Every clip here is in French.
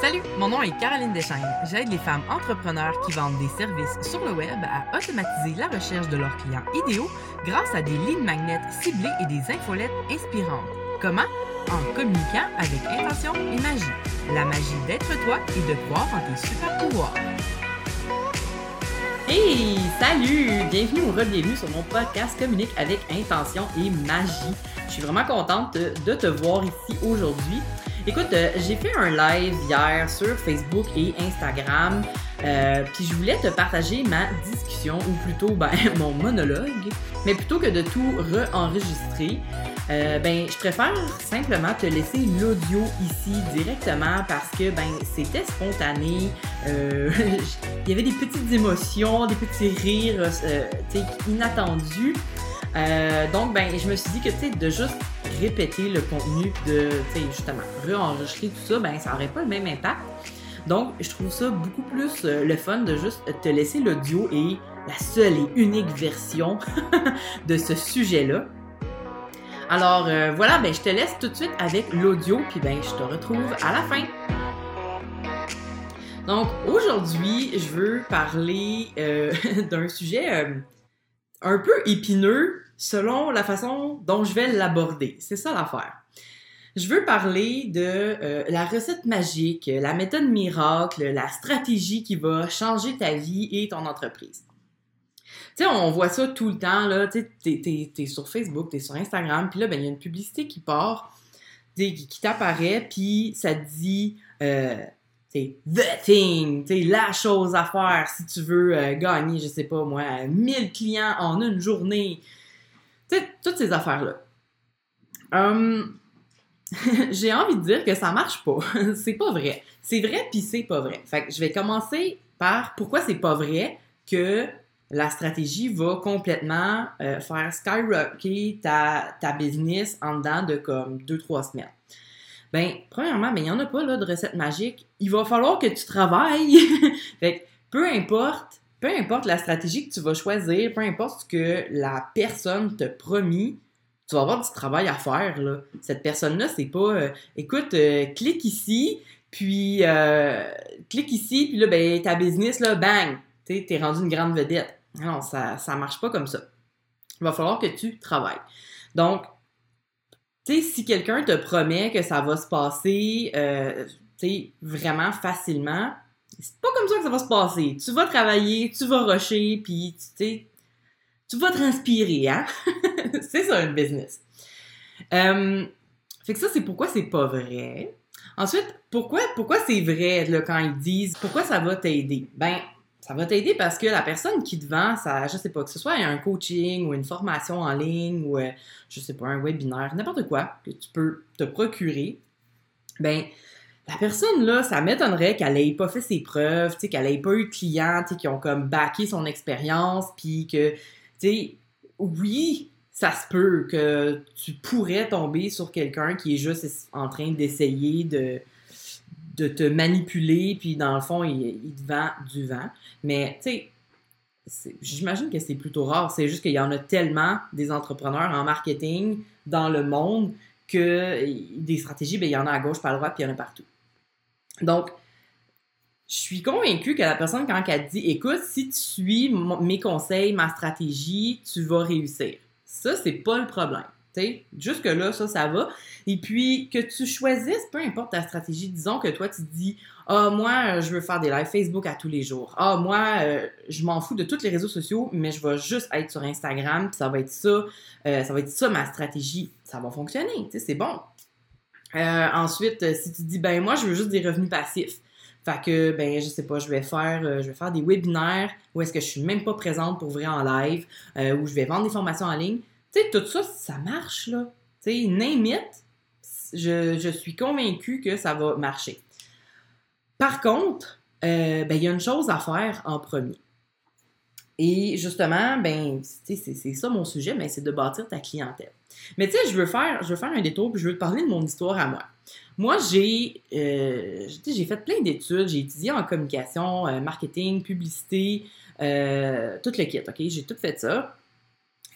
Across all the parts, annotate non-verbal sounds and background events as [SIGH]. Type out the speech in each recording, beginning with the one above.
Salut, mon nom est Caroline Deschaines. J'aide les femmes entrepreneurs qui vendent des services sur le web à automatiser la recherche de leurs clients idéaux grâce à des lignes magnètes ciblées et des infolettes inspirantes. Comment? En communiquant avec intention et magie. La magie d'être toi et de croire en tes super pouvoirs. Hey, salut! Bienvenue ou re-bienvenue sur mon podcast Communique avec intention et magie. Je suis vraiment contente de, te voir ici aujourd'hui. Écoute, euh, j'ai fait un live hier sur Facebook et Instagram, euh, puis je voulais te partager ma discussion, ou plutôt ben, [LAUGHS] mon monologue, mais plutôt que de tout re-enregistrer, euh, ben, je préfère simplement te laisser l'audio ici directement parce que ben, c'était spontané. [LAUGHS] Il y avait des petites émotions, des petits rires inattendus. Euh, donc, ben, je me suis dit que, tu sais, de juste répéter le contenu, de, justement, re-enregistrer tout ça, ben, ça n'aurait pas le même impact. Donc, je trouve ça beaucoup plus euh, le fun de juste te laisser l'audio et la seule et unique version [LAUGHS] de ce sujet-là. Alors, euh, voilà, ben, je te laisse tout de suite avec l'audio, puis ben, je te retrouve à la fin. Donc, aujourd'hui, je veux parler [LAUGHS] d'un sujet un peu épineux selon la façon dont je vais l'aborder. C'est ça l'affaire. Je veux parler de euh, la recette magique, la méthode miracle, la stratégie qui va changer ta vie et ton entreprise. Tu sais, on voit ça tout le temps, là. Tu sais, t'es, sur Facebook, t'es sur Instagram, puis là, ben, il y a une publicité qui part, qui, t'apparaît, puis ça te dit, euh, c'est the thing, tu sais, la chose à faire si tu veux euh, gagner, je sais pas moi, 1000 clients en une journée. Toutes ces affaires-là. Hum, [LAUGHS] j'ai envie de dire que ça marche pas. [LAUGHS] c'est pas vrai. C'est vrai puis c'est pas vrai. Fait que je vais commencer par pourquoi c'est pas vrai que la stratégie va complètement euh, faire skyrocket ta, ta business en dedans de comme 2-3 semaines. Ben, premièrement, ben, il n'y en a pas là, de recette magique. Il va falloir que tu travailles. [LAUGHS] fait que peu importe, peu importe la stratégie que tu vas choisir, peu importe ce que la personne te promis, tu vas avoir du travail à faire. Là. Cette personne-là, c'est pas euh, écoute, euh, clique ici, puis euh, clique ici, puis là, ben, ta business, là, bang, tu es rendu une grande vedette. Non, ça, ça marche pas comme ça. Il va falloir que tu travailles. Donc, si quelqu'un te promet que ça va se passer, tu vraiment facilement, c'est pas comme ça que ça va se passer. Tu vas travailler, tu vas rusher, puis tu sais, tu vas transpirer, hein? [LAUGHS] c'est ça, une business. Euh, fait que ça, c'est pourquoi c'est pas vrai. Ensuite, pourquoi, pourquoi c'est vrai là, quand ils disent pourquoi ça va t'aider? Ben, ça va t'aider parce que la personne qui te vend, ça, je sais pas, que ce soit un coaching ou une formation en ligne ou, euh, je sais pas, un webinaire, n'importe quoi que tu peux te procurer, ben, la personne, là, ça m'étonnerait qu'elle ait pas fait ses preuves, qu'elle ait pas eu de clients, qui ont comme backé son expérience, puis que, tu sais, oui, ça se peut que tu pourrais tomber sur quelqu'un qui est juste en train d'essayer de, de te manipuler, puis dans le fond, il, te vend du vent. Mais, tu sais, j'imagine que c'est plutôt rare. C'est juste qu'il y en a tellement des entrepreneurs en marketing dans le monde que des stratégies, ben, il y en a à gauche, pas à droite, puis il y en a partout. Donc, je suis convaincue que la personne, quand elle dit écoute, si tu suis mes conseils, ma stratégie, tu vas réussir. Ça, c'est pas le problème. Jusque-là, ça, ça va. Et puis, que tu choisisses, peu importe ta stratégie, disons que toi, tu dis Ah, moi, je veux faire des lives Facebook à tous les jours. Ah, moi, euh, je m'en fous de tous les réseaux sociaux, mais je vais juste être sur Instagram, puis ça va être ça. Euh, ça va être ça ma stratégie. Ça va fonctionner, c'est bon. Euh, ensuite, si tu dis Ben, moi, je veux juste des revenus passifs. Fait que, ben, je sais pas, je vais faire, je vais faire des webinaires où est-ce que je suis même pas présente pour vrai en live, où je vais vendre des formations en ligne tu sais, tout ça, ça marche, là. Tu sais, name je, je, suis convaincue que ça va marcher. Par contre, euh, ben, il y a une chose à faire en premier. Et justement, ben, c'est ça mon sujet, mais c'est de bâtir ta clientèle. Mais tu sais, je veux faire, je veux faire un détour, puis je veux te parler de mon histoire à moi. Moi, j'ai, euh, j'ai fait plein d'études, j'ai étudié en communication, euh, marketing, publicité, euh, tout le kit, ok? J'ai tout fait ça.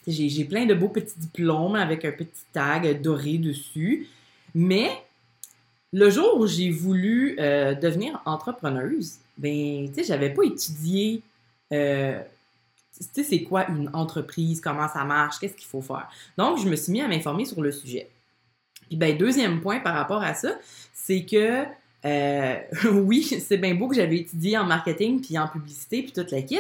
J'ai plein de beaux petits diplômes avec un petit tag doré dessus. Mais le jour où j'ai voulu euh, devenir entrepreneuse, ben, tu sais, j'avais pas étudié, tu sais, c'est quoi une entreprise, comment ça marche, qu'est-ce qu'il faut faire? Donc, je me suis mis à m'informer sur le sujet. Puis, ben, deuxième point par rapport à ça, c'est que, euh, [LAUGHS] oui, c'est bien beau que j'avais étudié en marketing, puis en publicité, puis toute la kit,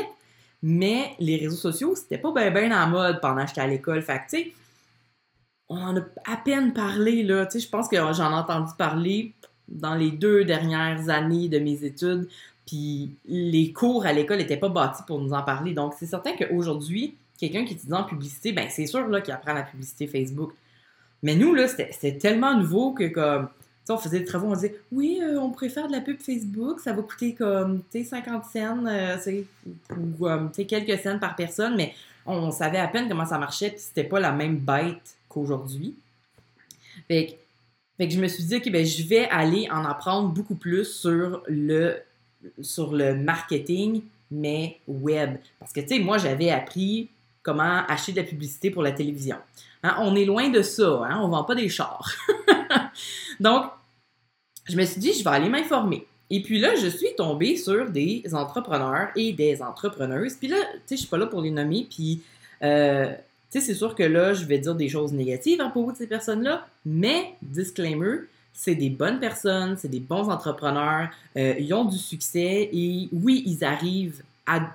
mais les réseaux sociaux, c'était pas bien ben en mode pendant que j'étais à l'école. Fait on en a à peine parlé, là. Tu sais, je pense que j'en ai entendu parler dans les deux dernières années de mes études, puis les cours à l'école n'étaient pas bâtis pour nous en parler. Donc, c'est certain qu'aujourd'hui, quelqu'un qui étudie en publicité, ben c'est sûr là, qu'il apprend la publicité Facebook. Mais nous, là, c'était tellement nouveau que comme on faisait des travaux, on disait oui, euh, on préfère de la pub Facebook, ça va coûter comme 50 cents euh, ou quelques cents par personne, mais on savait à peine comment ça marchait, puis c'était pas la même bête qu'aujourd'hui. Fait, que je me suis dit, OK, ben, je vais aller en apprendre beaucoup plus sur le, sur le marketing, mais web. Parce que, tu sais, moi, j'avais appris comment acheter de la publicité pour la télévision. Hein, on est loin de ça, hein, on vend pas des chars. [LAUGHS] Donc, je me suis dit, je vais aller m'informer. Et puis là, je suis tombée sur des entrepreneurs et des entrepreneuses. Puis là, tu sais, je suis pas là pour les nommer. Puis, euh, tu sais, c'est sûr que là, je vais dire des choses négatives à propos de ces personnes-là, mais, disclaimer, c'est des bonnes personnes, c'est des bons entrepreneurs, euh, ils ont du succès et oui, ils arrivent à,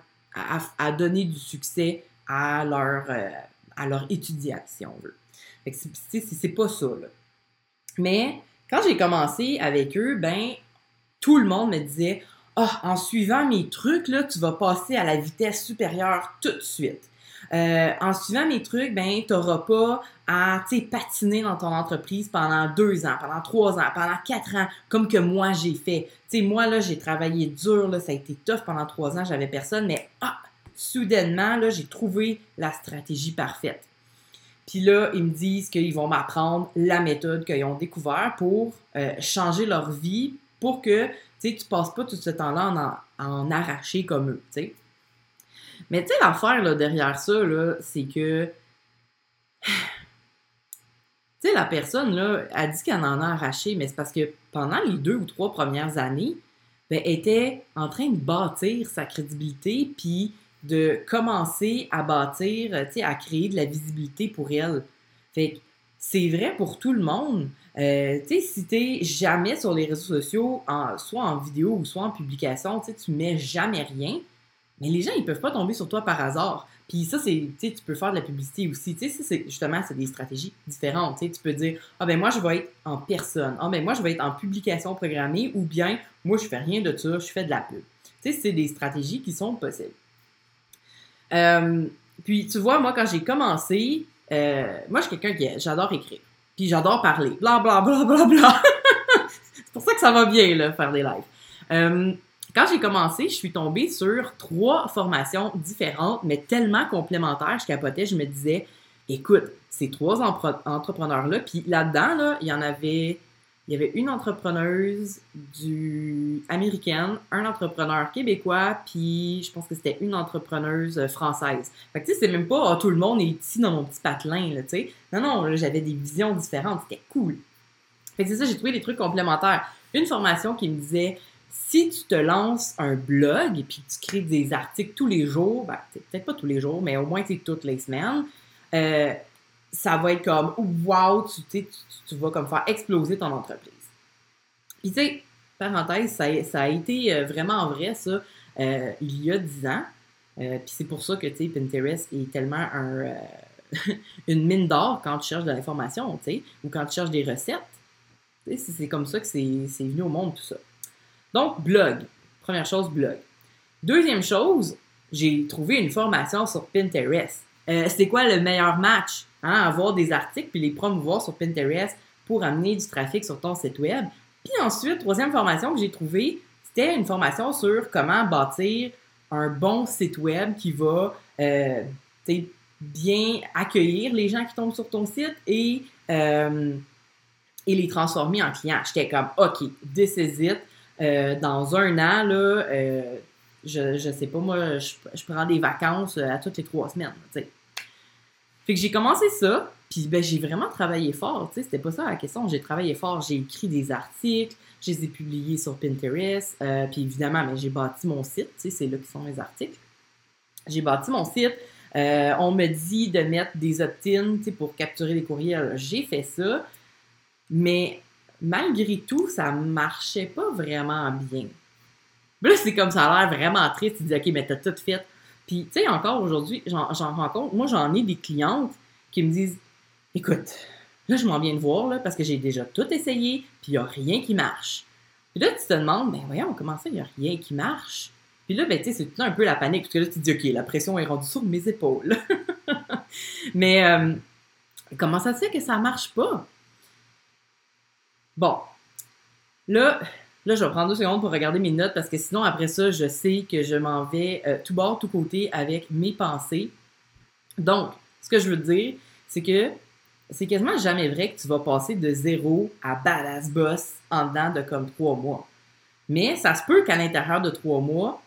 à, donner du succès à leur, euh, à leur si on veut. C'est pas ça. Mais quand j'ai commencé avec eux, ben, tout le monde me disait Ah, en suivant mes trucs, là, tu vas passer à la vitesse supérieure tout de suite. Euh, en suivant mes trucs, ben, tu n'auras pas à patiner dans ton entreprise pendant deux ans, pendant trois ans, pendant quatre ans, comme que moi j'ai fait. sais, moi, là, j'ai travaillé dur, là, ça a été tough pendant trois ans, j'avais personne, mais ah, soudainement, là, j'ai trouvé la stratégie parfaite. Puis là, ils me disent qu'ils vont m'apprendre la méthode qu'ils ont découvert pour euh, changer leur vie, pour que tu ne passes pas tout ce temps-là en, en, arracher comme eux. sais. Mais tu sais, l'affaire derrière ça, c'est que. [SIGHS] Tu sais, la personne, là, a dit qu'elle en a arraché, mais c'est parce que pendant les deux ou trois premières années, ben, elle était en train de bâtir sa crédibilité, puis de commencer à bâtir, tu sais, à créer de la visibilité pour elle. Fait que c'est vrai pour tout le monde. Euh, tu sais, si t'es jamais sur les réseaux sociaux, soit en vidéo ou soit en publication, tu mets jamais rien, mais les gens, ils peuvent pas tomber sur toi par hasard. Puis ça, c'est, tu peux faire de la publicité aussi. Tu sais, c'est, justement, c'est des stratégies différentes. Tu peux dire, ah ben moi, je vais être en personne. Ah ben moi, je vais être en publication programmée. Ou bien, moi, je fais rien de ça, je fais de la pub. Tu sais, c'est des stratégies qui sont possibles. Euh, puis, tu vois, moi, quand j'ai commencé, euh, moi, je suis quelqu'un qui, j'adore écrire. Puis j'adore parler. Bla, bla, bla, bla, bla. [LAUGHS] c'est pour ça que ça va bien, là, faire des lives. Euh, quand j'ai commencé, je suis tombée sur trois formations différentes, mais tellement complémentaires, je capotais, je me disais, écoute, ces trois entrepreneurs-là, puis là-dedans, là, il y en avait, il y avait une entrepreneuse du américaine, un entrepreneur québécois, puis je pense que c'était une entrepreneuse française. Fait que tu sais, c'est même pas, oh, tout le monde est ici dans mon petit patelin, là, tu sais. Non, non, j'avais des visions différentes, c'était cool. Fait que c'est ça, j'ai trouvé des trucs complémentaires. Une formation qui me disait, si tu te lances un blog et puis tu crées des articles tous les jours, ben, peut-être pas tous les jours, mais au moins toutes les semaines, euh, ça va être comme wow, tu, tu, vas comme faire exploser ton entreprise. Puis tu sais, parenthèse, ça, a été euh, vraiment vrai ça euh, il y a dix ans. puis c'est pour ça que Pinterest est tellement un, [LAUGHS] une mine d'or quand tu cherches de l'information, tu sais, ou quand tu cherches des recettes. C'est comme ça que c'est venu au monde tout ça. Donc, blog. Première chose, blog. Deuxième chose, j'ai trouvé une formation sur Pinterest. Euh, c'est quoi le meilleur match? Hein? Avoir des articles puis les promouvoir sur Pinterest pour amener du trafic sur ton site web? Puis ensuite, troisième formation que j'ai trouvée, c'était une formation sur comment bâtir un bon site web qui va euh, bien accueillir les gens qui tombent sur ton site et, euh, les transformer en clients. J'étais comme, OK, it. Euh, dans un an, là, euh, je, je sais pas, moi, je, prends des vacances euh, à toutes les trois semaines. Fait que j'ai commencé ça, Puis ben, j'ai vraiment travaillé fort, c'était pas ça la question. J'ai travaillé fort, j'ai écrit des articles, je les ai publiés sur Pinterest, puis évidemment, ben, j'ai bâti mon site, c'est là qui sont mes articles. J'ai bâti mon site, on me dit de mettre des opt-ins pour capturer les courriels. J'ai fait ça, mais malgré tout, ça marchait pas vraiment bien. Là, c'est comme ça a l'air vraiment triste. Tu dis, OK, mais t'as tout fait. Puis, tu sais, encore aujourd'hui, j'en rencontre, moi, j'en ai des clientes qui me disent, écoute, là, je m'en viens de voir, là, parce que j'ai déjà tout essayé, puis il n'y a rien qui marche. Puis là, tu te demandes, ben voyons, comment ça, il n'y a rien qui marche? Puis là, ben, tu sais, c'est un peu la panique, parce que là, tu te dis, OK, la pression est rendue sur mes épaules. [LAUGHS] Mais euh, comment ça se fait que ça marche pas? Bon, là, là, je vais prendre deux secondes pour regarder mes notes, parce que sinon, après ça, je sais que je m'en vais euh, tout bord, tout côté avec mes pensées. Donc, ce que je veux dire, c'est que c'est quasiment jamais vrai que tu vas passer de zéro à badass boss en dedans de comme trois mois. Mais ça se peut qu'à l'intérieur de trois mois,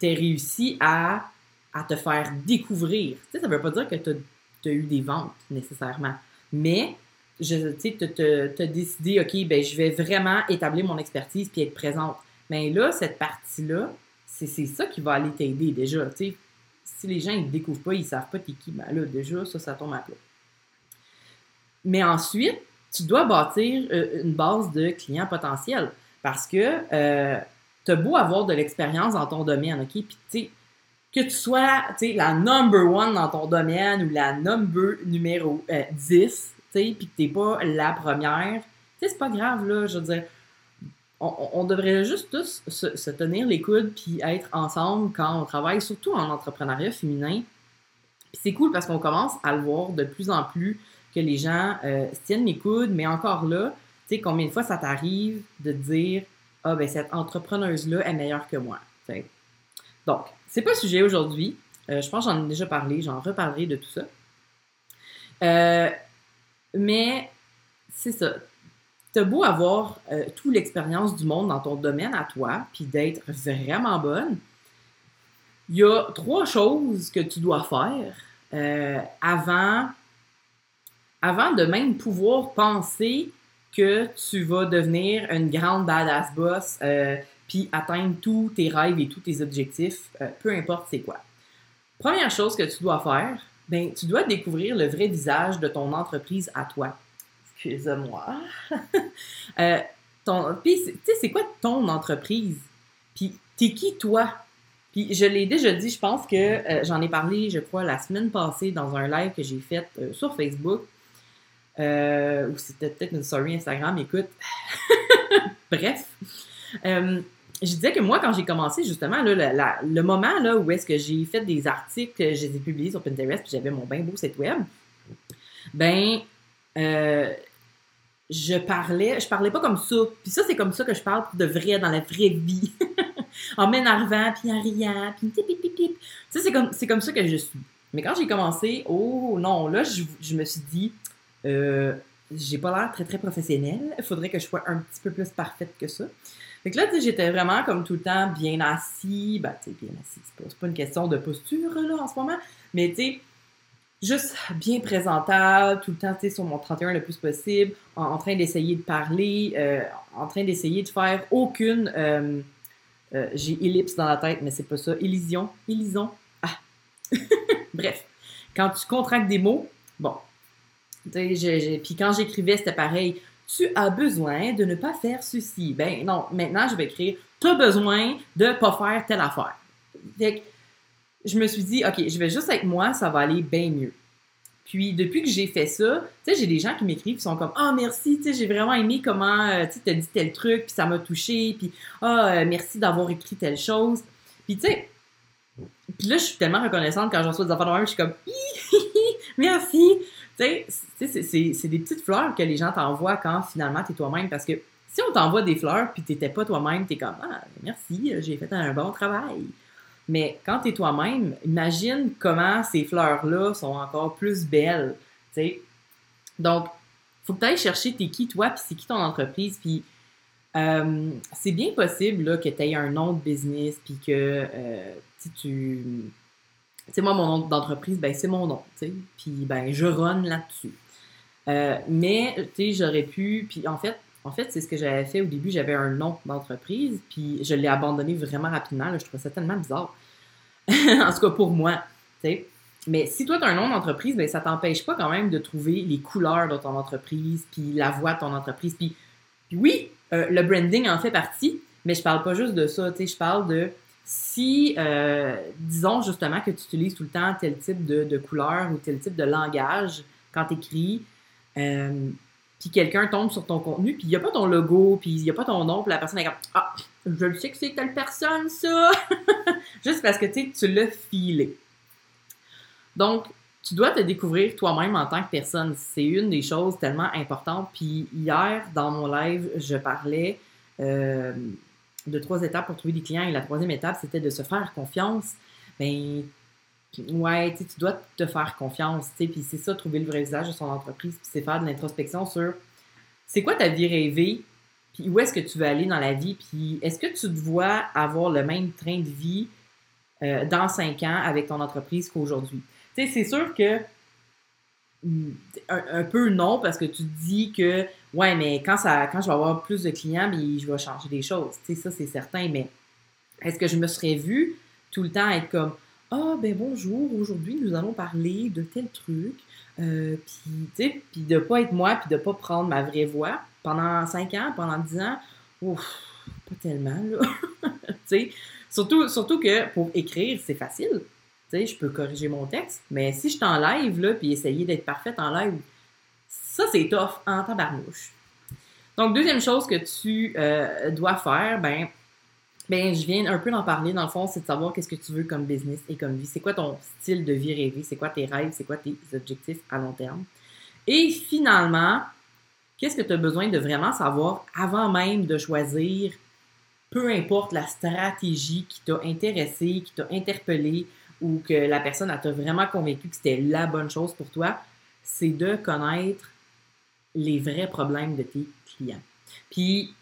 tu réussi à, à, te faire découvrir. Tu sais, ça veut pas dire que tu as, eu des ventes nécessairement, mais je tu te, décider, OK, ben, je vais vraiment établir mon expertise puis être présente. Mais là, cette partie-là, c'est ça qui va aller t'aider déjà. Si les gens ne découvrent pas, ils ne savent pas t'es qui, ben là, déjà, ça, ça tombe à plat. Mais ensuite, tu dois bâtir euh, une base de clients potentiels parce que euh, tu as beau avoir de l'expérience dans ton domaine, OK? Puis, tu sais, que tu sois la number one dans ton domaine ou la number numéro euh, 10, puis que t'es pas la première, tu sais, c'est pas grave, là. Je veux dire, on, devrait juste tous se, tenir les coudes puis être ensemble quand on travaille, surtout en entrepreneuriat féminin. c'est cool parce qu'on commence à le voir de plus en plus que les gens euh, se tiennent les coudes, mais encore là, tu sais, combien de fois ça t'arrive de dire Ah, ben cette entrepreneuse-là est meilleure que moi. Donc, c'est pas le sujet aujourd'hui. Euh, je pense que j'en ai déjà parlé, j'en reparlerai de tout ça. Euh, mais c'est ça. T'as beau avoir euh, toute l'expérience du monde dans ton domaine à toi, puis d'être vraiment bonne, il y a trois choses que tu dois faire avant, avant de même pouvoir penser que tu vas devenir une grande badass boss euh, puis atteindre tous tes rêves et tous tes objectifs, euh, peu importe c'est quoi. Première chose que tu dois faire, ben, tu dois découvrir le vrai visage de ton entreprise à toi. Excuse-moi. [LAUGHS] euh, puis, tu sais, c'est quoi ton entreprise? Puis, t'es qui toi? Puis, je l'ai déjà dit, je pense que euh, j'en ai parlé, je crois, la semaine passée dans un live que j'ai fait sur Facebook. Euh, ou c'était peut-être une story Instagram, écoute. [LAUGHS] Bref. Je disais que moi, quand j'ai commencé, justement, le moment là, où est-ce que j'ai fait des articles, je les ai publiés sur Pinterest, puis j'avais mon bien beau site web, ben, euh, je parlais, je parlais pas comme ça. Puis ça, c'est comme ça que je parle de vrai, dans la vraie vie. [LAUGHS] en m'énervant, puis en riant, puis pip, pip, pip. Ça, c'est comme, c'est comme ça que je suis. Mais quand j'ai commencé, oh non, là, je, je me suis dit, euh, j'ai pas l'air très très professionnelle. Il faudrait que je sois un petit peu plus parfaite que ça. Fait que là, j'étais vraiment comme tout le temps bien assis. Ben, tu sais, bien assis, c'est pas, une question de posture là en ce moment, mais tu sais, juste bien présentable, tout le temps, tu sais, sur mon 31 le plus possible, en, train d'essayer de parler, euh, en train d'essayer de faire aucune. Euh, j'ai ellipse dans la tête, mais c'est pas ça. Élision. Élison. Ah! [LAUGHS] Bref. Quand tu contractes des mots, bon, puis quand j'écrivais, c'était pareil. Tu as besoin de ne pas faire ceci. Ben non, maintenant, je vais écrire Tu as besoin de ne pas faire telle affaire. Fait je me suis dit, OK, je vais juste avec moi, ça va aller bien mieux. Puis depuis que j'ai fait ça, tu sais, j'ai des gens qui m'écrivent qui sont comme Ah, merci, tu sais, j'ai vraiment aimé comment euh, tu as dit tel truc, puis ça m'a touché, puis Ah, merci d'avoir écrit telle chose. Puis tu sais, puis là, je suis tellement reconnaissante quand je reçois des affaires de je suis comme merci. Tu sais, c'est des petites fleurs que les gens t'envoient quand finalement tu es toi-même. Parce que si on t'envoie des fleurs puis t'étais pas toi-même, t'es comme Ah, merci, j'ai fait un bon travail. Mais quand tu es toi-même, imagine comment ces fleurs-là sont encore plus belles. Tu sais. Donc, faut que tu ailles chercher t'es qui toi, puis c'est qui ton entreprise, puis euh, c'est bien possible que tu aies un nom business, puis que euh, tu sais, moi, mon nom d'entreprise, ben, c'est mon nom, tu sais. Puis, ben, je run là-dessus. Euh, mais, tu sais, j'aurais pu. Puis en fait, en fait, c'est ce que j'avais fait au début. J'avais un nom d'entreprise, puis je l'ai abandonné vraiment rapidement. je trouvais ça tellement bizarre. [LAUGHS] en tout cas, pour moi. tu sais. Mais si toi, tu as un nom d'entreprise, ben, ça t'empêche pas quand même de trouver les couleurs de ton entreprise, puis la voix de ton entreprise. Puis, puis oui, euh, le branding en fait partie, mais je parle pas juste de ça. tu sais, Je parle de si, euh, disons justement que tu utilises tout le temps tel type de, couleur ou tel type de langage quand tu écris, euh, puis quelqu'un tombe sur ton contenu, puis il n'y a pas ton logo, puis il n'y a pas ton nom, puis la personne est comme Ah, je le sais que c'est telle personne, ça! [LAUGHS] Juste parce que tu l'as filé. Donc, tu dois te découvrir toi-même en tant que personne. C'est une des choses tellement importantes. Puis hier, dans mon live, je parlais euh, de trois étapes pour trouver des clients. Et la troisième étape, c'était de se faire confiance. Ben, ouais, tu dois te faire confiance. Puis c'est ça, trouver le vrai visage de son entreprise. Puis c'est faire de l'introspection sur c'est quoi ta vie rêvée, puis où est-ce que tu veux aller dans la vie, puis est-ce que tu te vois avoir le même train de vie euh, dans cinq ans avec ton entreprise qu'aujourd'hui? Tu sais, c'est sûr que un, peu non, parce que tu dis que ouais, mais quand ça quand je vais avoir plus de clients, ben, je vais changer des choses. Tu sais, ça, c'est certain, mais est-ce que je me serais vue tout le temps être comme Ah, ben bonjour, aujourd'hui, nous allons parler de tel truc. Euh, puis, tu sais, puis de pas être moi, puis de pas prendre ma vraie voix pendant 5 ans, pendant 10 ans, ouf, pas tellement, là. [LAUGHS] tu sais, surtout, surtout que pour écrire, c'est facile. Tu sais, je peux corriger mon texte, mais si je t'en live, là, puis essayer d'être parfaite en live, ça, c'est tough en tabarnouche. Donc, deuxième chose que tu euh, dois faire, ben, ben, je viens un peu d'en parler. Dans le fond, c'est de savoir qu'est-ce que tu veux comme business et comme vie. C'est quoi ton style de vie rêvé? C'est quoi tes rêves? C'est quoi tes objectifs à long terme? Et finalement, qu'est-ce que tu as besoin de vraiment savoir avant même de choisir, peu importe la stratégie qui t'a intéressé, qui t'a interpellé ou que la personne t'a vraiment convaincu que c'était la bonne chose pour toi, c'est de connaître les vrais problèmes de tes clients. Puis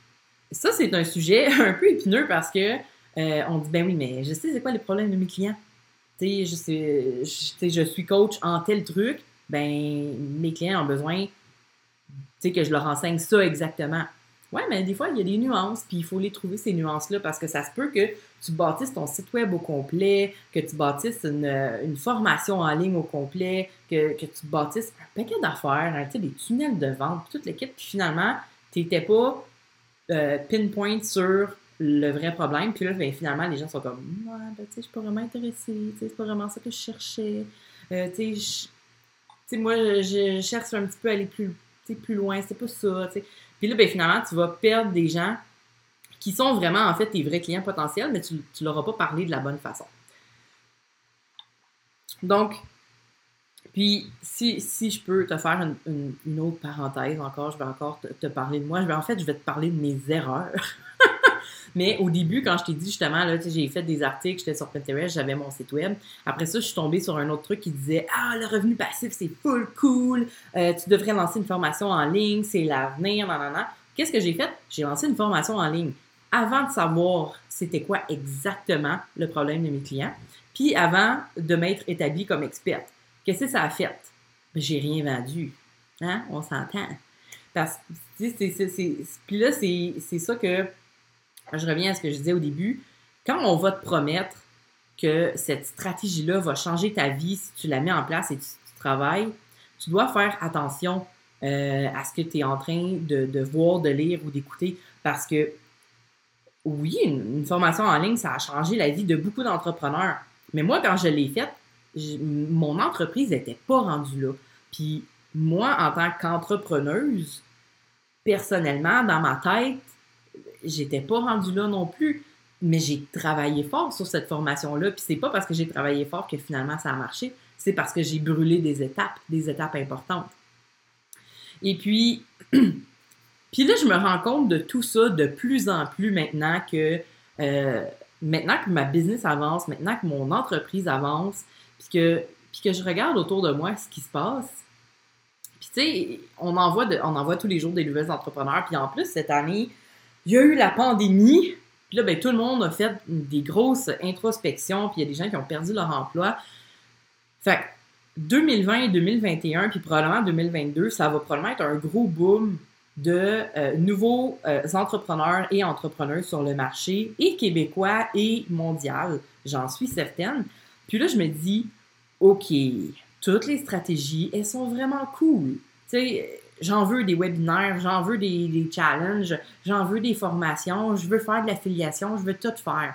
ça, c'est un sujet [LAUGHS] un peu épineux parce que euh, on dit ben oui, mais je sais c'est quoi les problèmes de mes clients. Tu je, suis coach en tel truc, ben mes clients ont besoin que je leur enseigne ça exactement. Ouais, mais des fois, il y a des nuances, puis il faut les trouver, ces nuances-là, parce que ça se peut que tu bâtisses ton site web au complet, que tu bâtisses une, formation en ligne au complet, que, que tu bâtisses un paquet d'affaires, hein, tu sais, des tunnels de vente, toute l'équipe, puis finalement, tu n'étais pas euh, pinpoint sur le vrai problème. Puis là, ben, finalement, les gens sont comme, ouais, ben, tu sais, je suis pas vraiment intéressée, c'est pas vraiment ça que je cherchais. Euh, tu sais, moi, je, cherche un petit peu à aller plus, plus loin, c'est pas ça, tu sais. Puis là, ben, finalement, tu vas perdre des gens qui sont vraiment, en fait, tes vrais clients potentiels, mais tu ne leur as pas parlé de la bonne façon. Donc, puis, si, si je peux te faire une, une, autre parenthèse encore, je vais encore te, parler de moi. En fait, je vais te parler de mes erreurs. [LAUGHS] Mais au début, quand je t'ai dit justement, là, j'ai fait des articles, j'étais sur Pinterest, j'avais mon site web. Après ça, je suis tombée sur un autre truc qui disait Ah, le revenu passif, c'est full cool. Euh, tu devrais lancer une formation en ligne, c'est l'avenir, nanana. Qu'est-ce que j'ai fait? J'ai lancé une formation en ligne avant de savoir c'était quoi exactement le problème de mes clients, puis avant de m'être établie comme experte. Qu'est-ce que ça a fait? J'ai rien vendu. Hein? On s'entend. Parce que, puis là, c'est ça que, je reviens à ce que je disais au début, quand on va te promettre que cette stratégie-là va changer ta vie si tu la mets en place et tu, travailles, tu dois faire attention euh, à ce que tu es en train de, voir, de lire ou d'écouter parce que oui, une, formation en ligne, ça a changé la vie de beaucoup d'entrepreneurs. Mais moi, quand je l'ai faite, mon entreprise n'était pas rendue là. Puis moi, en tant qu'entrepreneuse, personnellement, dans ma tête, j'étais pas rendue là non plus. Mais j'ai travaillé fort sur cette formation-là. Puis c'est pas parce que j'ai travaillé fort que finalement ça a marché. C'est parce que j'ai brûlé des étapes, des étapes importantes. Et puis, [CLEARS THROAT] puis là, je me rends compte de tout ça de plus en plus maintenant que euh, maintenant que ma business avance, maintenant que mon entreprise avance, puis que, puis que je regarde autour de moi ce qui se passe. Puis tu sais, on en voit, on en voit tous les jours des nouvelles entrepreneurs. Puis en plus, cette année, il y a eu la pandémie. Puis là, ben, tout le monde a fait des grosses introspections. Puis il y a des gens qui ont perdu leur emploi. Fait 2020 et 2021, puis probablement 2022, ça va probablement être un gros boom de euh, nouveaux euh, entrepreneurs et entrepreneurs sur le marché, et québécois et mondial, j'en suis certaine. Puis là, je me dis, OK, toutes les stratégies, elles sont vraiment cool. J'en veux des webinaires, j'en veux des, des challenges, j'en veux des formations, je veux faire de l'affiliation, je veux tout faire.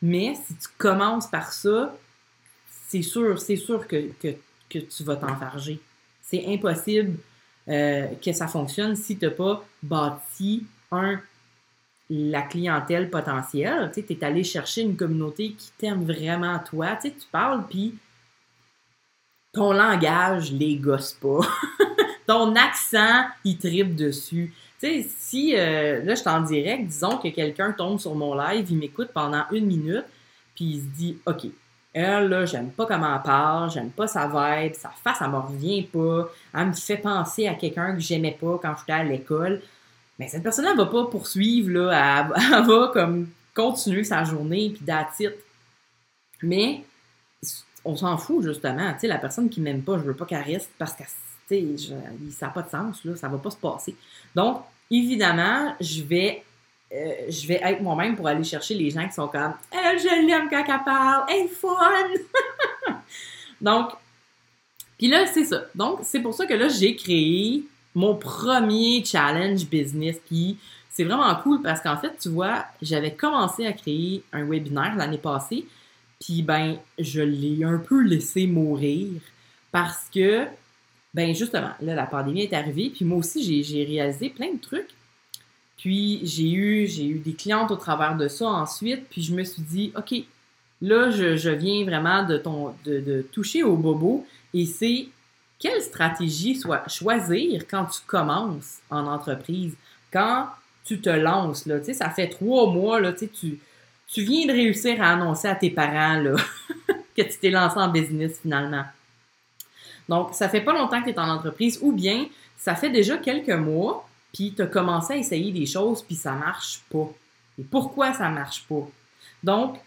Mais si tu commences par ça, c'est sûr, c'est sûr que, que, que, tu vas t'enfarger. C'est impossible euh, que ça fonctionne si tu n'as pas bâti un la clientèle potentielle. Tu es allé chercher une communauté qui t'aime vraiment toi. Tu tu parles, puis ton langage les gosse pas. [LAUGHS] ton accent, il tripe dessus. Tu sais, si euh, là, je suis en direct, disons que quelqu'un tombe sur mon live, il m'écoute pendant une minute, puis il se dit OK, elle, là, j'aime pas comment elle parle, j'aime pas sa vibe, sa face, elle me revient pas, elle me fait penser à quelqu'un que j'aimais pas quand j'étais à l'école. Mais cette personne-là va pas poursuivre, là, [LAUGHS] elle, va comme continuer sa journée, puis d'attitude. Mais on s'en fout, justement. Tu sais, la personne qui m'aime pas, je veux pas qu'elle reste parce que, ça n'a pas de sens, là, ça va pas se passer. Donc, évidemment, je vais euh, je vais être moi-même pour aller chercher les gens qui sont comme eh, je l'aime quand elle parle, elle est fun! [LAUGHS] Donc, puis là, c'est ça. Donc, c'est pour ça que là, j'ai créé mon premier challenge business qui c'est vraiment cool parce qu'en fait, tu vois, j'avais commencé à créer un webinaire l'année passée, puis ben, je l'ai un peu laissé mourir parce que, ben justement, là, la pandémie est arrivée, puis moi aussi, j'ai réalisé plein de trucs puis j'ai eu, j'ai eu des clientes au travers de ça ensuite, puis je me suis dit, OK, là, je, viens vraiment de, ton, de, toucher au bobo, et c'est quelle stratégie soit choisir quand tu commences en entreprise, quand tu te lances, là, tu sais, ça fait trois mois, là, tu, tu viens de réussir à annoncer à tes parents, là, [LAUGHS] que tu t'es lancé en business finalement. Donc, ça fait pas longtemps que tu es en entreprise, ou bien ça fait déjà quelques mois, puis tu as commencé à essayer des choses, puis ça marche pas. Et pourquoi ça marche pas? Donc,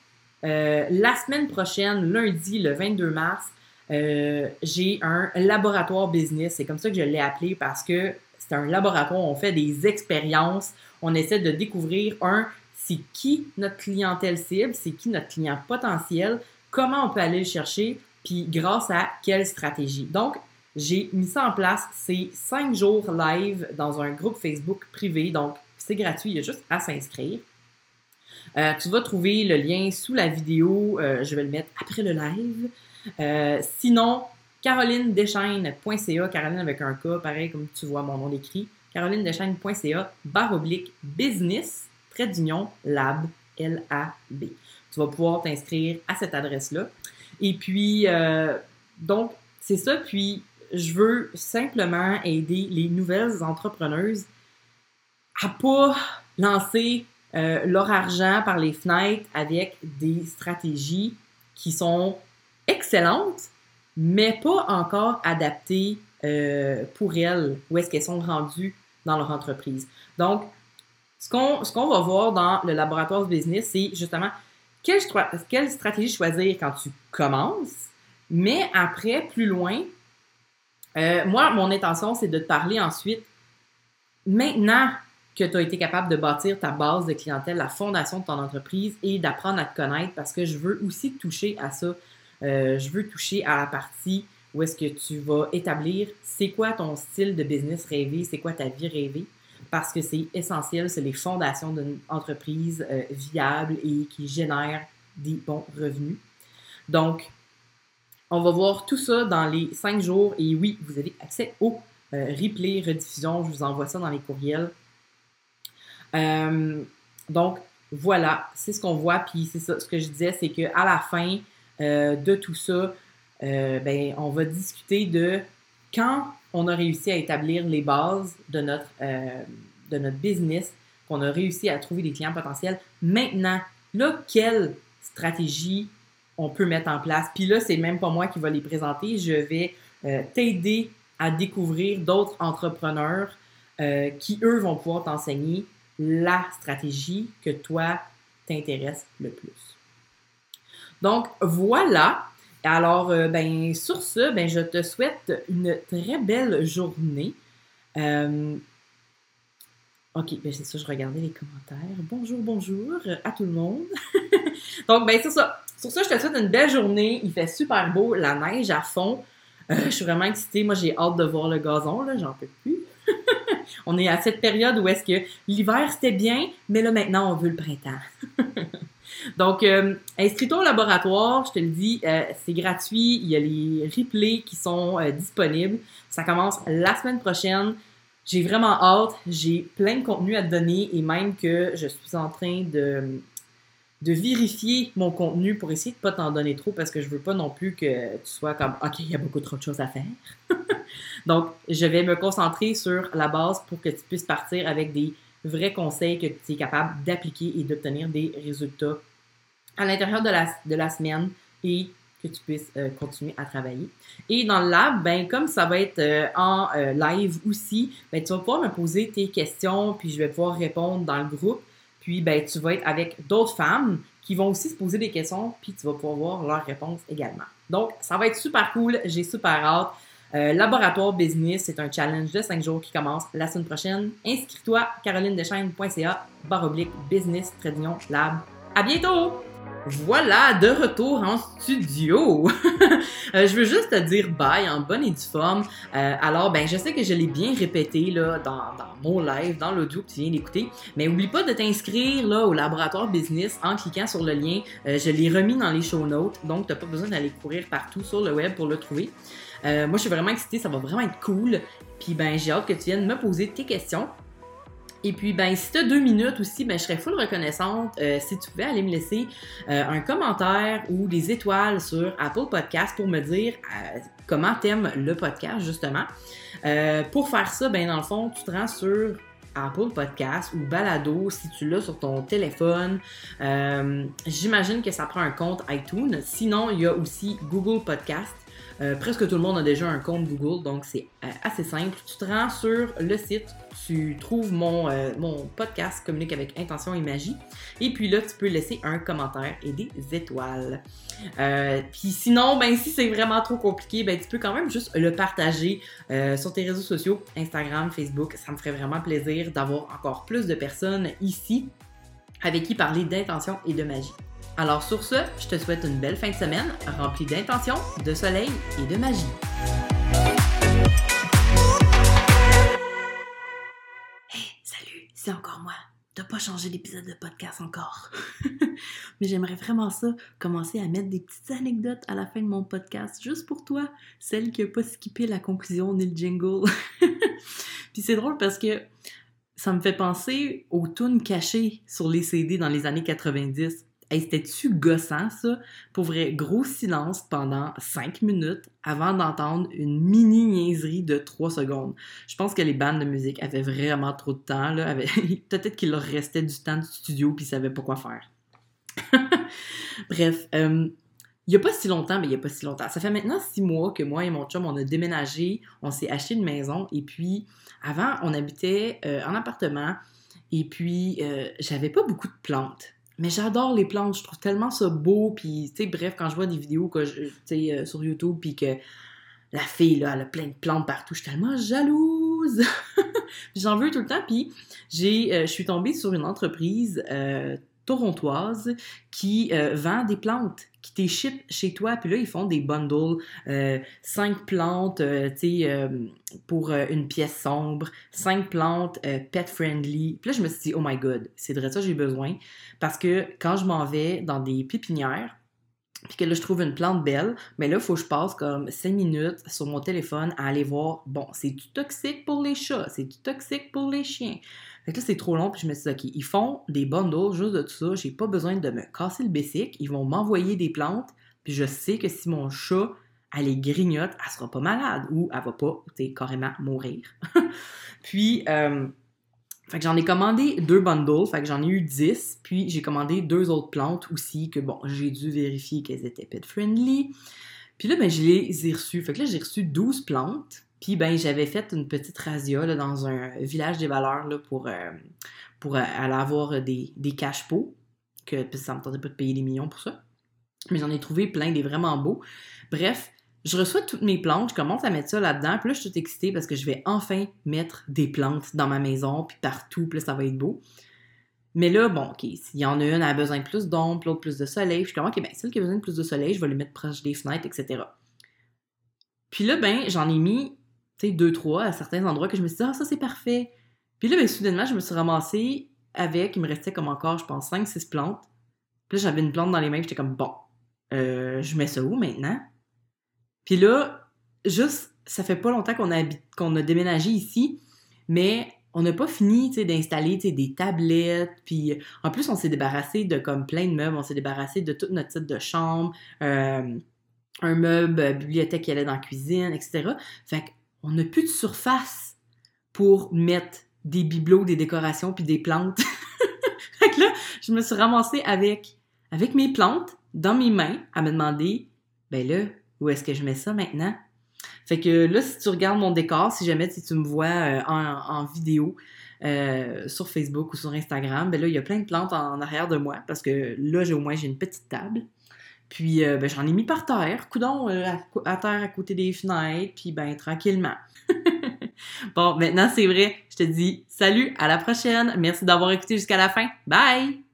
euh, la semaine prochaine, lundi, le 22 mars, euh, j'ai un laboratoire business. C'est comme ça que je l'ai appelé parce que c'est un laboratoire, on fait des expériences, on essaie de découvrir, un, c'est qui notre clientèle cible, c'est qui notre client potentiel, comment on peut aller le chercher, puis grâce à quelle stratégie? Donc, j'ai mis ça en place. C'est cinq jours live dans un groupe Facebook privé. Donc, c'est gratuit. Il y a juste à s'inscrire. Euh, tu vas trouver le lien sous la vidéo. Euh, je vais le mettre après le live. Euh, sinon, carolinedeschaines.ca, Caroline avec un K, pareil comme tu vois mon nom écrit. carolinedeschaines.ca, barre oblique, business, trait d'union, lab, L-A-B. Tu vas pouvoir t'inscrire à cette adresse-là. Et puis, donc, c'est ça. Puis, je veux simplement aider les nouvelles entrepreneuses à pas lancer euh, leur argent par les fenêtres avec des stratégies qui sont excellentes, mais pas encore adaptées euh, pour elles, où est-ce qu'elles sont rendues dans leur entreprise. Donc, ce qu'on, ce qu'on va voir dans le laboratoire business, c'est justement quelle, stratégie choisir quand tu commences, mais après, plus loin, euh, moi, mon intention, c'est de te parler ensuite, maintenant que tu as été capable de bâtir ta base de clientèle, la fondation de ton entreprise et d'apprendre à te connaître parce que je veux aussi toucher à ça. Euh, je veux toucher à la partie où est-ce que tu vas établir c'est quoi ton style de business rêvé, c'est quoi ta vie rêvée, parce que c'est essentiel, c'est les fondations d'une entreprise euh, viable et qui génère des bons revenus. Donc, on va voir tout ça dans les cinq jours. Et oui, vous avez accès au euh, replay, rediffusion. Je vous envoie ça dans les courriels. Euh, donc, voilà, c'est ce qu'on voit. Puis c'est ça, ce que je disais, c'est qu'à la fin de tout ça, ben, on va discuter de quand on a réussi à établir les bases de notre, de notre business, qu'on a réussi à trouver des clients potentiels. Maintenant, là, quelle stratégie on peut mettre en place? Puis là, c'est même pas moi qui va les présenter. Je vais euh, t'aider à découvrir d'autres entrepreneurs euh, qui, eux, vont pouvoir t'enseigner la stratégie que toi t'intéresse le plus. Donc, voilà. Alors, euh, ben, sur ce, ben, je te souhaite une très belle journée. Euh, ok, ben, c'est ça, je regardais les commentaires. Bonjour, bonjour à tout le monde. [LAUGHS] Donc, ben, c'est ça. Sur ça, je te souhaite une belle journée. Il fait super beau, la neige à fond. Euh, je suis vraiment excitée. Moi, j'ai hâte de voir le gazon, là, j'en peux plus. [LAUGHS] on est à cette période où est-ce que l'hiver c'était bien, mais là maintenant on veut le printemps. [LAUGHS] Donc, euh, inscris-toi au laboratoire, je te le dis, euh, c'est gratuit, il y a les replays qui sont euh, disponibles. Ça commence la semaine prochaine. J'ai vraiment hâte, j'ai plein de contenu à te donner et même que je suis en train de, de vérifier mon contenu pour essayer de pas t'en donner trop parce que je veux pas non plus que tu sois comme OK, il y a beaucoup trop de choses à faire. [LAUGHS] Donc, je vais me concentrer sur la base pour que tu puisses partir avec des vrais conseils que tu es capable d'appliquer et d'obtenir des résultats à l'intérieur de la, de la semaine et que tu puisses euh, continuer à travailler. Et dans le lab, ben, comme ça va être euh, en euh, live aussi, ben, tu vas pouvoir me poser tes questions, puis je vais pouvoir répondre dans le groupe. Puis ben, tu vas être avec d'autres femmes qui vont aussi se poser des questions, puis tu vas pouvoir voir leurs réponses également. Donc, ça va être super cool, j'ai super hâte. Laboratoire Business, c'est un challenge de 5 jours qui commence la semaine prochaine. Inscris-toi, carolinedeschaines.ca, barre oblique, business, tradition, lab. À bientôt! Voilà, de retour en studio. [LAUGHS] Euh, je veux juste te dire bye en bonne et due forme. Euh, alors, ben, je sais que je l'ai bien répété là dans, mon live, dans l'audio que tu viens d'écouter, mais oublie pas de t'inscrire là au laboratoire business en cliquant sur le lien. Euh, je l'ai remis dans les show notes, donc t'as pas besoin d'aller courir partout sur le web pour le trouver. Moi, je suis vraiment excitée, ça va vraiment être cool. Puis ben, j'ai hâte que tu viennes me poser tes questions. Et puis, ben, si tu as deux minutes aussi, ben, je serais full reconnaissante euh, si tu pouvais aller me laisser euh, un commentaire ou des étoiles sur Apple Podcast pour me dire euh, comment t'aimes le podcast, justement. pour faire ça, ben, dans le fond, tu te rends sur Apple Podcast ou Balado si tu l'as sur ton téléphone. J'imagine que ça prend un compte iTunes. Sinon, il y a aussi Google Podcast. Euh, presque tout le monde a déjà un compte Google, donc c'est euh, assez simple. Tu te rends sur le site, tu trouves mon, euh, mon podcast Communique avec intention et magie, et puis là, tu peux laisser un commentaire et des étoiles. puis sinon, ben si c'est vraiment trop compliqué, ben tu peux quand même juste le partager sur tes réseaux sociaux, Instagram, Facebook. Ça me ferait vraiment plaisir d'avoir encore plus de personnes ici avec qui parler d'intention et de magie. Alors sur ce, je te souhaite une belle fin de semaine remplie d'intentions, de soleil et de magie. Hey, salut, c'est encore moi. T'as pas changé l'épisode de podcast encore. [LAUGHS] Mais j'aimerais vraiment ça, commencer à mettre des petites anecdotes à la fin de mon podcast, juste pour toi, celle qui a pas skippé la conclusion ni le jingle. [LAUGHS] Puis c'est drôle parce que ça me fait penser aux tunes cachées sur les CD dans les années 90. Hey, C'était-tu gossant, ça? Pour vrai, gros silence pendant cinq minutes avant d'entendre une mini niaiserie de trois secondes. Je pense que les bandes de musique avaient vraiment trop de temps. [LAUGHS] Peut-être qu'il leur restait du temps de studio puis ils savaient pas quoi faire. [LAUGHS] Bref, euh, il n'y a pas si longtemps, mais il n'y a pas si longtemps. Ça fait maintenant six mois que moi et mon chum, on a déménagé, on s'est acheté une maison et puis avant, on habitait euh, en appartement et puis euh, j'avais pas beaucoup de plantes. Mais j'adore les plantes, je trouve tellement ça beau, puis tu sais, bref, quand je vois des vidéos que je, euh, sur YouTube, puis que la fille, là, elle a plein de plantes partout, je suis tellement jalouse! [LAUGHS] J'en veux tout le temps, puis j'ai, euh, je suis tombée sur une entreprise euh, torontoise qui vend des plantes qui t'échipent chez toi. Puis là, ils font des bundles, euh, cinq plantes, euh, euh, pour une pièce sombre, cinq plantes pet-friendly. Puis là, je me suis dit, oh my god, c'est de ça j'ai besoin. Parce que quand je m'en vais dans des pépinières, puis que là, je trouve une plante belle, mais là, il faut que je passe comme 5 minutes sur mon téléphone à aller voir, bon, c'est-tu toxique pour les chats? C'est-tu toxique pour les chiens? Fait que là, c'est trop long, puis je me suis dit, OK, ils font des bundles juste de tout ça, j'ai pas besoin de me casser le bessic, ils vont m'envoyer des plantes, puis je sais que si mon chat, elle les grignote, elle sera pas malade, ou elle va pas, tu carrément mourir. [LAUGHS] puis, euh, fait que j'en ai commandé deux bundles, fait que j'en ai eu 10, puis j'ai commandé deux autres plantes aussi, que bon, j'ai dû vérifier qu'elles étaient pet-friendly. Puis là, ben, je les ai reçues. Fait que là, j'ai reçu 12 plantes. Puis ben j'avais fait une petite razzia là, dans un village des valeurs là, pour, euh, pour euh, aller avoir des, des cash pots, que ça me tentait pas de payer des millions pour ça. Mais j'en ai trouvé plein, des vraiment beaux. Bref, je reçois toutes mes plantes, je commence à mettre ça là-dedans, puis là, je suis toute excitée parce que je vais enfin mettre des plantes dans ma maison, puis partout, puis là, ça va être beau. Mais là, bon, OK, s'il y en a une, elle a besoin de plus d'ombre, l'autre plus de soleil, je suis comme, OK, ben, celle qui a besoin de plus de soleil, je vais les mettre proche des fenêtres, etc. Puis là, ben, j'en ai mis, tu sais, deux, trois à certains endroits que je me suis dit, ah, ça, c'est parfait. Puis là, ben, soudainement, je me suis ramassée avec, il me restait comme encore, je pense, 5-6 plantes. Puis là, j'avais une plante dans les mains, j'étais comme, bon, euh, je mets ça où maintenant? Puis là, juste, ça fait pas longtemps qu'on a, qu'on a déménagé ici, mais on n'a pas fini d'installer des tablettes. Puis en plus, on s'est débarrassé de comme plein de meubles. On s'est débarrassé de toute notre titre de chambre, euh, un meuble euh, bibliothèque qui allait dans la cuisine, etc. Fait qu'on n'a plus de surface pour mettre des bibelots, des décorations, puis des plantes. [LAUGHS] fait que là, je me suis ramassée avec, avec mes plantes dans mes mains à me demander, ben là, où est-ce que je mets ça maintenant? Fait que là, si tu regardes mon décor, si jamais tu me vois euh, en, vidéo euh, sur Facebook ou sur Instagram, ben là, il y a plein de plantes en, arrière de moi parce que là, j'ai au moins j'ai une petite table. Puis euh, ben, j'en ai mis par terre, coudon à, terre à côté des fenêtres, puis ben tranquillement. [LAUGHS] bon, maintenant c'est vrai, je te dis salut, à la prochaine. Merci d'avoir écouté jusqu'à la fin. Bye!